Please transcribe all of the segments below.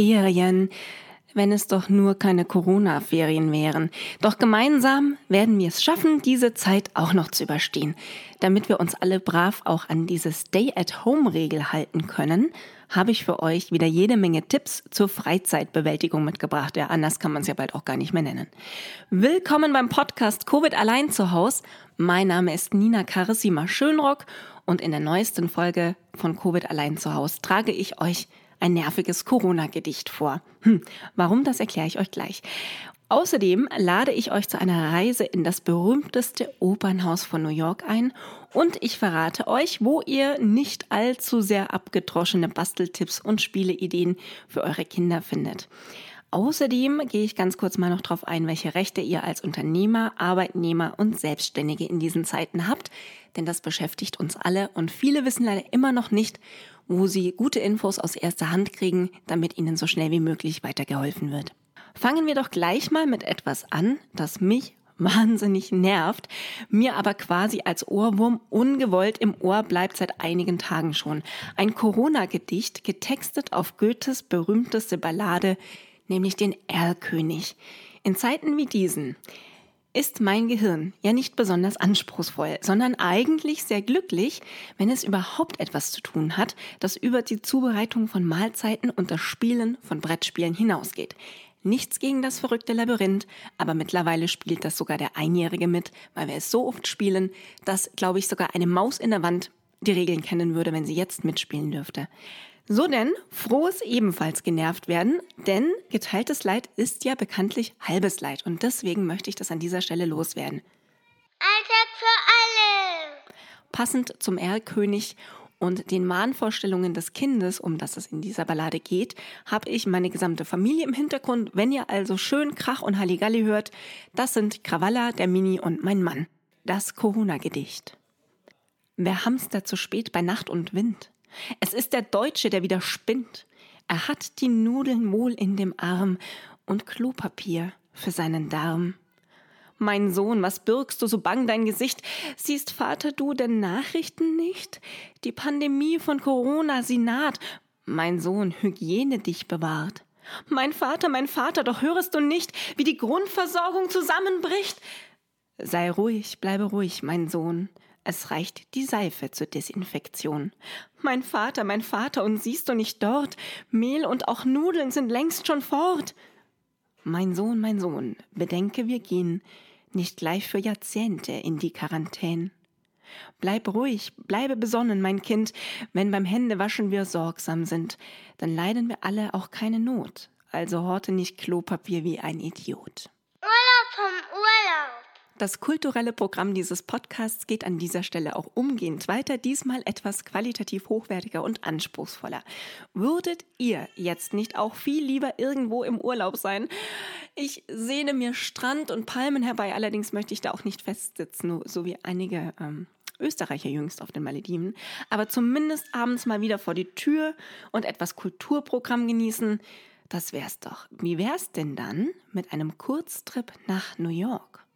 Ferien wenn es doch nur keine Corona-Ferien wären. Doch gemeinsam werden wir es schaffen, diese Zeit auch noch zu überstehen. Damit wir uns alle brav auch an diese Stay-at-Home-Regel halten können, habe ich für euch wieder jede Menge Tipps zur Freizeitbewältigung mitgebracht. Ja, anders kann man es ja bald auch gar nicht mehr nennen. Willkommen beim Podcast Covid allein zu Haus. Mein Name ist Nina Carissima Schönrock und in der neuesten Folge von Covid allein zu Haus trage ich euch ein nerviges Corona-Gedicht vor. Hm, warum, das erkläre ich euch gleich. Außerdem lade ich euch zu einer Reise in das berühmteste Opernhaus von New York ein und ich verrate euch, wo ihr nicht allzu sehr abgedroschene Basteltipps und Spieleideen für eure Kinder findet. Außerdem gehe ich ganz kurz mal noch darauf ein, welche Rechte ihr als Unternehmer, Arbeitnehmer und Selbstständige in diesen Zeiten habt, denn das beschäftigt uns alle und viele wissen leider immer noch nicht, wo sie gute Infos aus erster Hand kriegen, damit ihnen so schnell wie möglich weitergeholfen wird. Fangen wir doch gleich mal mit etwas an, das mich wahnsinnig nervt, mir aber quasi als Ohrwurm ungewollt im Ohr bleibt seit einigen Tagen schon. Ein Corona-Gedicht, getextet auf Goethes berühmteste Ballade, nämlich den Erlkönig. In Zeiten wie diesen ist mein Gehirn ja nicht besonders anspruchsvoll, sondern eigentlich sehr glücklich, wenn es überhaupt etwas zu tun hat, das über die Zubereitung von Mahlzeiten und das Spielen von Brettspielen hinausgeht. Nichts gegen das verrückte Labyrinth, aber mittlerweile spielt das sogar der Einjährige mit, weil wir es so oft spielen, dass, glaube ich, sogar eine Maus in der Wand die Regeln kennen würde, wenn sie jetzt mitspielen dürfte. So denn, frohes ebenfalls genervt werden, denn geteiltes Leid ist ja bekanntlich halbes Leid und deswegen möchte ich das an dieser Stelle loswerden. Alltag für alle! Passend zum Erlkönig und den Mahnvorstellungen des Kindes, um das es in dieser Ballade geht, habe ich meine gesamte Familie im Hintergrund. Wenn ihr also schön Krach und Halligalli hört, das sind Krawalla, der Mini und mein Mann. Das Corona-Gedicht. Wer hamstert zu spät bei Nacht und Wind? Es ist der Deutsche, der wieder spinnt. Er hat die Nudeln wohl in dem Arm und Klopapier für seinen Darm. Mein Sohn, was bürgst du so bang dein Gesicht? Siehst Vater du denn Nachrichten nicht? Die Pandemie von Corona, sie naht. Mein Sohn, Hygiene dich bewahrt. Mein Vater, mein Vater, doch hörest du nicht, wie die Grundversorgung zusammenbricht? Sei ruhig, bleibe ruhig, mein Sohn. Es reicht die Seife zur Desinfektion. Mein Vater, mein Vater, und siehst du nicht dort? Mehl und auch Nudeln sind längst schon fort. Mein Sohn, mein Sohn, bedenke, wir gehen nicht gleich für Jahrzehnte in die Quarantäne. Bleib ruhig, bleibe besonnen, mein Kind, wenn beim Händewaschen wir sorgsam sind, dann leiden wir alle auch keine Not, also horte nicht Klopapier wie ein Idiot. Urlaub vom Urlaub! Das kulturelle Programm dieses Podcasts geht an dieser Stelle auch umgehend weiter, diesmal etwas qualitativ hochwertiger und anspruchsvoller. Würdet ihr jetzt nicht auch viel lieber irgendwo im Urlaub sein? Ich sehne mir Strand und Palmen herbei, allerdings möchte ich da auch nicht festsitzen, so wie einige ähm, Österreicher jüngst auf den Malediven, aber zumindest abends mal wieder vor die Tür und etwas Kulturprogramm genießen. Das wär's doch. Wie wär's denn dann mit einem Kurztrip nach New York?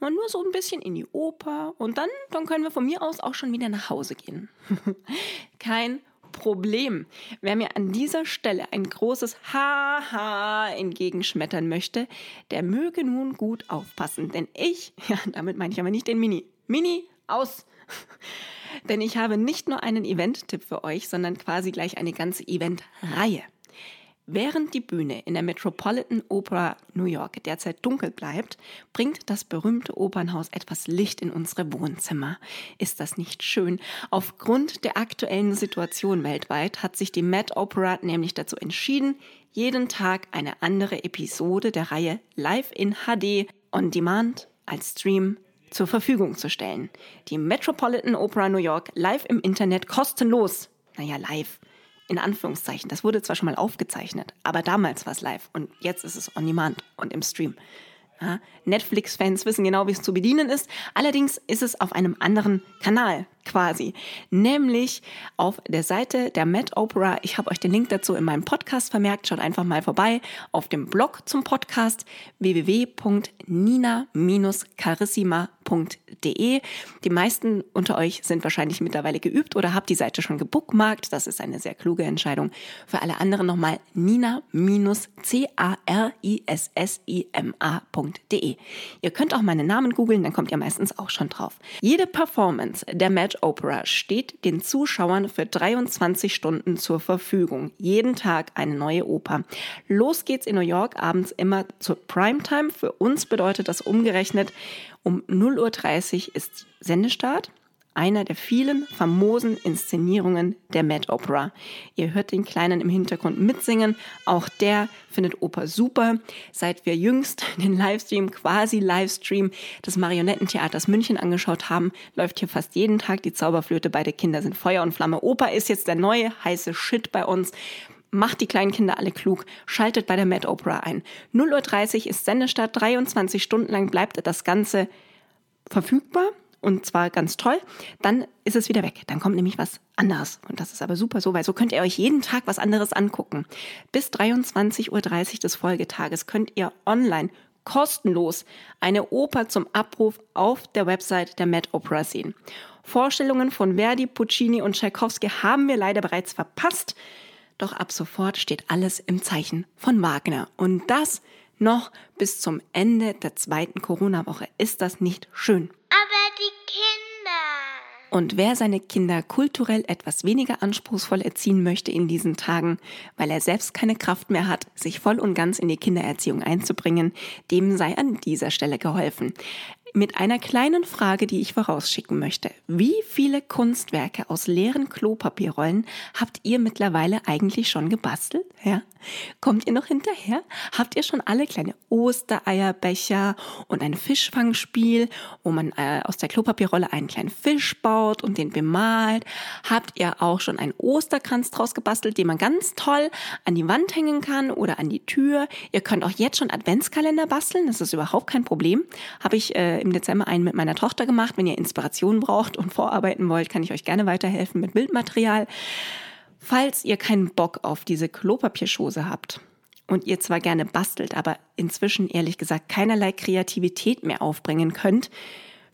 Mal nur so ein bisschen in die Oper und dann, dann können wir von mir aus auch schon wieder nach Hause gehen. Kein Problem. Wer mir an dieser Stelle ein großes Haha entgegenschmettern möchte, der möge nun gut aufpassen. Denn ich, ja, damit meine ich aber nicht den Mini. Mini, aus! Denn ich habe nicht nur einen Event-Tipp für euch, sondern quasi gleich eine ganze Event-Reihe. Während die Bühne in der Metropolitan Opera New York derzeit dunkel bleibt, bringt das berühmte Opernhaus etwas Licht in unsere Wohnzimmer. Ist das nicht schön? Aufgrund der aktuellen Situation weltweit hat sich die Met Opera nämlich dazu entschieden, jeden Tag eine andere Episode der Reihe Live in HD on Demand als Stream zur Verfügung zu stellen. Die Metropolitan Opera New York live im Internet kostenlos. Naja, live in Anführungszeichen. Das wurde zwar schon mal aufgezeichnet, aber damals war es live und jetzt ist es on demand und im Stream. Ja, Netflix-Fans wissen genau, wie es zu bedienen ist. Allerdings ist es auf einem anderen Kanal. Quasi, nämlich auf der Seite der Met Opera. Ich habe euch den Link dazu in meinem Podcast vermerkt. Schaut einfach mal vorbei auf dem Blog zum Podcast www.nina-carissima.de. Die meisten unter euch sind wahrscheinlich mittlerweile geübt oder habt die Seite schon gebookmarkt. Das ist eine sehr kluge Entscheidung. Für alle anderen nochmal nina-c-a-r-i-s-s-i-m-a.de. Ihr könnt auch meine Namen googeln, dann kommt ihr meistens auch schon drauf. Jede Performance der Opera steht den Zuschauern für 23 Stunden zur Verfügung. Jeden Tag eine neue Oper. Los geht's in New York abends immer zur Primetime. Für uns bedeutet das umgerechnet um 0.30 Uhr ist Sendestart einer der vielen famosen Inszenierungen der Mad Opera. Ihr hört den Kleinen im Hintergrund mitsingen. Auch der findet Oper super. Seit wir jüngst den Livestream, quasi Livestream des Marionettentheaters München angeschaut haben, läuft hier fast jeden Tag die Zauberflöte. Beide Kinder sind Feuer und Flamme. Oper ist jetzt der neue heiße Shit bei uns. Macht die kleinen Kinder alle klug, schaltet bei der Mad Opera ein. 0.30 Uhr ist Sendestart, 23 Stunden lang bleibt das Ganze verfügbar und zwar ganz toll, dann ist es wieder weg. Dann kommt nämlich was anderes. Und das ist aber super so, weil so könnt ihr euch jeden Tag was anderes angucken. Bis 23.30 Uhr des Folgetages könnt ihr online kostenlos eine Oper zum Abruf auf der Website der Met Opera sehen. Vorstellungen von Verdi, Puccini und Tchaikovsky haben wir leider bereits verpasst. Doch ab sofort steht alles im Zeichen von Wagner. Und das noch bis zum Ende der zweiten Corona-Woche. Ist das nicht schön? Und wer seine Kinder kulturell etwas weniger anspruchsvoll erziehen möchte in diesen Tagen, weil er selbst keine Kraft mehr hat, sich voll und ganz in die Kindererziehung einzubringen, dem sei an dieser Stelle geholfen mit einer kleinen Frage, die ich vorausschicken möchte. Wie viele Kunstwerke aus leeren Klopapierrollen habt ihr mittlerweile eigentlich schon gebastelt? Ja? Kommt ihr noch hinterher? Habt ihr schon alle kleine Ostereierbecher und ein Fischfangspiel, wo man äh, aus der Klopapierrolle einen kleinen Fisch baut und den bemalt? Habt ihr auch schon einen Osterkranz draus gebastelt, den man ganz toll an die Wand hängen kann oder an die Tür? Ihr könnt auch jetzt schon Adventskalender basteln, das ist überhaupt kein Problem. Habe ich äh, im Dezember einen mit meiner Tochter gemacht. Wenn ihr Inspiration braucht und vorarbeiten wollt, kann ich euch gerne weiterhelfen mit Bildmaterial. Falls ihr keinen Bock auf diese Klopapierschose habt und ihr zwar gerne bastelt, aber inzwischen ehrlich gesagt keinerlei Kreativität mehr aufbringen könnt,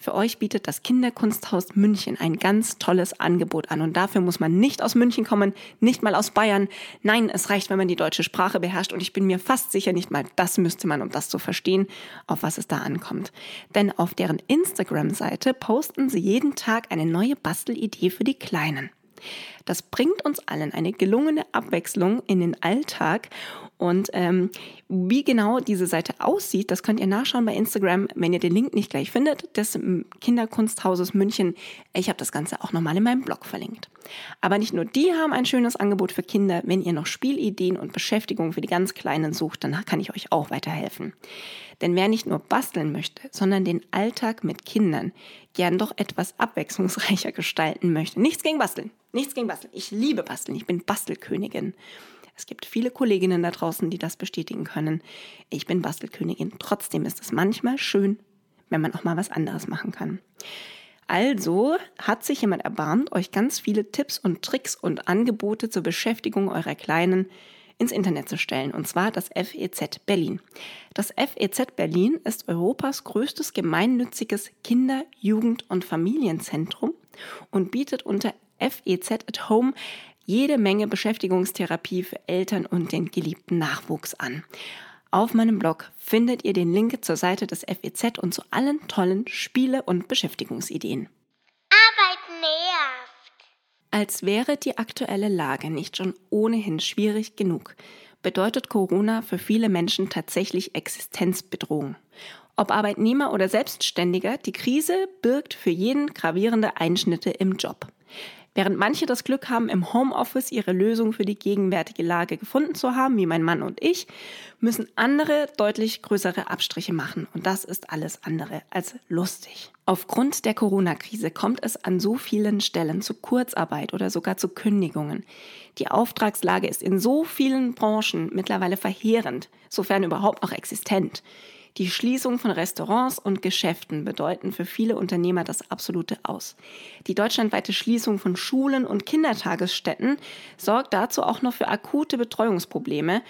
für euch bietet das Kinderkunsthaus München ein ganz tolles Angebot an. Und dafür muss man nicht aus München kommen, nicht mal aus Bayern. Nein, es reicht, wenn man die deutsche Sprache beherrscht. Und ich bin mir fast sicher, nicht mal das müsste man, um das zu verstehen, auf was es da ankommt. Denn auf deren Instagram-Seite posten sie jeden Tag eine neue Bastelidee für die Kleinen. Das bringt uns allen eine gelungene Abwechslung in den Alltag. Und ähm, wie genau diese Seite aussieht, das könnt ihr nachschauen bei Instagram, wenn ihr den Link nicht gleich findet, des Kinderkunsthauses München. Ich habe das Ganze auch nochmal in meinem Blog verlinkt. Aber nicht nur die haben ein schönes Angebot für Kinder. Wenn ihr noch Spielideen und Beschäftigung für die ganz Kleinen sucht, dann kann ich euch auch weiterhelfen. Denn wer nicht nur basteln möchte, sondern den Alltag mit Kindern gern doch etwas abwechslungsreicher gestalten möchte. Nichts gegen Basteln. Nichts gegen Basteln. Ich liebe Basteln. Ich bin Bastelkönigin. Es gibt viele Kolleginnen da draußen, die das bestätigen können. Ich bin Bastelkönigin. Trotzdem ist es manchmal schön, wenn man auch mal was anderes machen kann. Also hat sich jemand erbarmt, euch ganz viele Tipps und Tricks und Angebote zur Beschäftigung eurer Kleinen ins Internet zu stellen, und zwar das FEZ Berlin. Das FEZ Berlin ist Europas größtes gemeinnütziges Kinder-, Jugend- und Familienzentrum und bietet unter FEZ at Home jede Menge Beschäftigungstherapie für Eltern und den geliebten Nachwuchs an. Auf meinem Blog findet ihr den Link zur Seite des FEZ und zu allen tollen Spiele- und Beschäftigungsideen. Als wäre die aktuelle Lage nicht schon ohnehin schwierig genug, bedeutet Corona für viele Menschen tatsächlich Existenzbedrohung. Ob Arbeitnehmer oder Selbstständiger, die Krise birgt für jeden gravierende Einschnitte im Job. Während manche das Glück haben, im Homeoffice ihre Lösung für die gegenwärtige Lage gefunden zu haben, wie mein Mann und ich, müssen andere deutlich größere Abstriche machen. Und das ist alles andere als lustig. Aufgrund der Corona-Krise kommt es an so vielen Stellen zu Kurzarbeit oder sogar zu Kündigungen. Die Auftragslage ist in so vielen Branchen mittlerweile verheerend, sofern überhaupt noch existent. Die Schließung von Restaurants und Geschäften bedeuten für viele Unternehmer das absolute Aus. Die deutschlandweite Schließung von Schulen und Kindertagesstätten sorgt dazu auch noch für akute Betreuungsprobleme,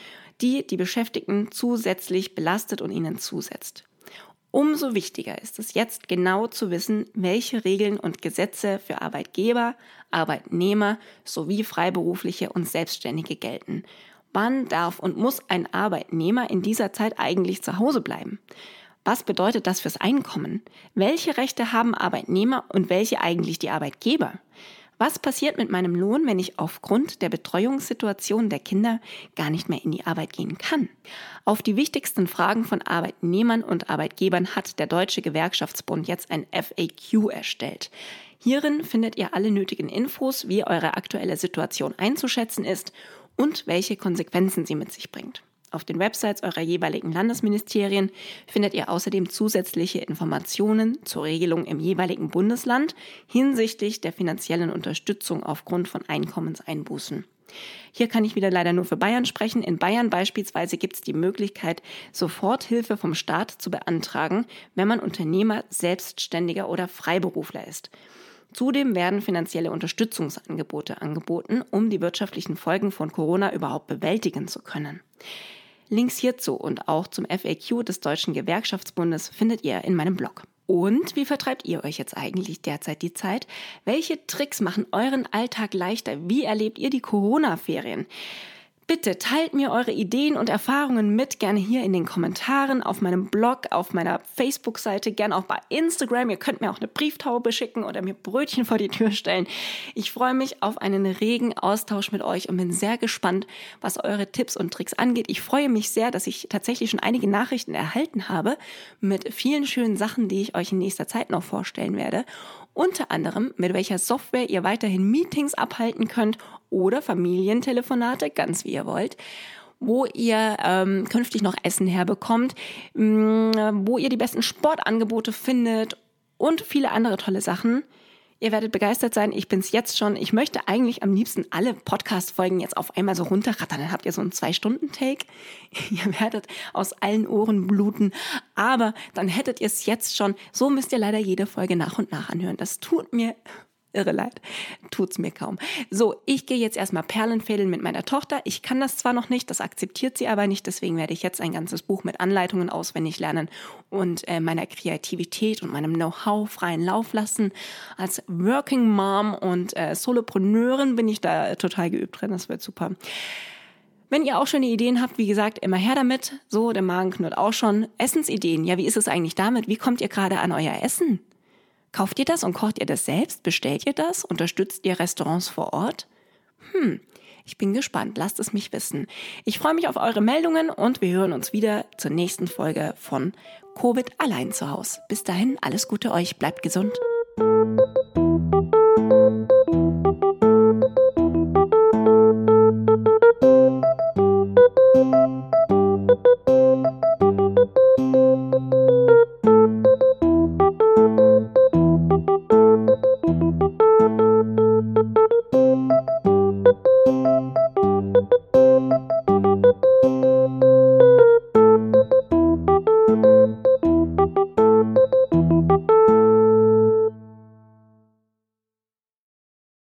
die die Beschäftigten zusätzlich belastet und ihnen zusetzt. Umso wichtiger ist es jetzt genau zu wissen, welche Regeln und Gesetze für Arbeitgeber, Arbeitnehmer sowie Freiberufliche und Selbstständige gelten. Wann darf und muss ein Arbeitnehmer in dieser Zeit eigentlich zu Hause bleiben? Was bedeutet das fürs Einkommen? Welche Rechte haben Arbeitnehmer und welche eigentlich die Arbeitgeber? Was passiert mit meinem Lohn, wenn ich aufgrund der Betreuungssituation der Kinder gar nicht mehr in die Arbeit gehen kann? Auf die wichtigsten Fragen von Arbeitnehmern und Arbeitgebern hat der Deutsche Gewerkschaftsbund jetzt ein FAQ erstellt. Hierin findet ihr alle nötigen Infos, wie eure aktuelle Situation einzuschätzen ist und welche Konsequenzen sie mit sich bringt. Auf den Websites eurer jeweiligen Landesministerien findet ihr außerdem zusätzliche Informationen zur Regelung im jeweiligen Bundesland hinsichtlich der finanziellen Unterstützung aufgrund von Einkommenseinbußen. Hier kann ich wieder leider nur für Bayern sprechen. In Bayern beispielsweise gibt es die Möglichkeit, Soforthilfe vom Staat zu beantragen, wenn man Unternehmer, Selbstständiger oder Freiberufler ist. Zudem werden finanzielle Unterstützungsangebote angeboten, um die wirtschaftlichen Folgen von Corona überhaupt bewältigen zu können. Links hierzu und auch zum FAQ des Deutschen Gewerkschaftsbundes findet ihr in meinem Blog. Und wie vertreibt ihr euch jetzt eigentlich derzeit die Zeit? Welche Tricks machen euren Alltag leichter? Wie erlebt ihr die Corona-Ferien? Bitte teilt mir eure Ideen und Erfahrungen mit, gerne hier in den Kommentaren, auf meinem Blog, auf meiner Facebook-Seite, gerne auch bei Instagram. Ihr könnt mir auch eine Brieftaube schicken oder mir Brötchen vor die Tür stellen. Ich freue mich auf einen regen Austausch mit euch und bin sehr gespannt, was eure Tipps und Tricks angeht. Ich freue mich sehr, dass ich tatsächlich schon einige Nachrichten erhalten habe mit vielen schönen Sachen, die ich euch in nächster Zeit noch vorstellen werde. Unter anderem, mit welcher Software ihr weiterhin Meetings abhalten könnt oder Familientelefonate, ganz wie ihr wollt wo ihr ähm, künftig noch Essen herbekommt, mh, mm, wo ihr die besten Sportangebote findet und viele andere tolle Sachen. Ihr werdet begeistert sein. Ich bin's jetzt schon. Ich möchte eigentlich am liebsten alle Podcast-Folgen jetzt auf einmal so runterrattern. Dann habt ihr so einen Zwei-Stunden-Take. Ihr werdet aus allen Ohren bluten. Aber dann hättet ihr es jetzt schon. So müsst ihr leider jede Folge nach und nach anhören. Das tut mir irre leid. Tut's mir kaum. So, ich gehe jetzt erstmal Perlenfädeln mit meiner Tochter. Ich kann das zwar noch nicht, das akzeptiert sie aber nicht, deswegen werde ich jetzt ein ganzes Buch mit Anleitungen auswendig lernen und äh, meiner Kreativität und meinem Know-how freien Lauf lassen. Als Working Mom und äh, Solopreneurin bin ich da total geübt drin. Das wird super. Wenn ihr auch schöne Ideen habt, wie gesagt, immer her damit. So, der Magen knurrt auch schon. Essensideen. Ja, wie ist es eigentlich damit? Wie kommt ihr gerade an euer Essen? Kauft ihr das und kocht ihr das selbst? Bestellt ihr das? Unterstützt ihr Restaurants vor Ort? Hm, ich bin gespannt. Lasst es mich wissen. Ich freue mich auf eure Meldungen und wir hören uns wieder zur nächsten Folge von Covid allein zu Hause. Bis dahin, alles Gute euch. Bleibt gesund.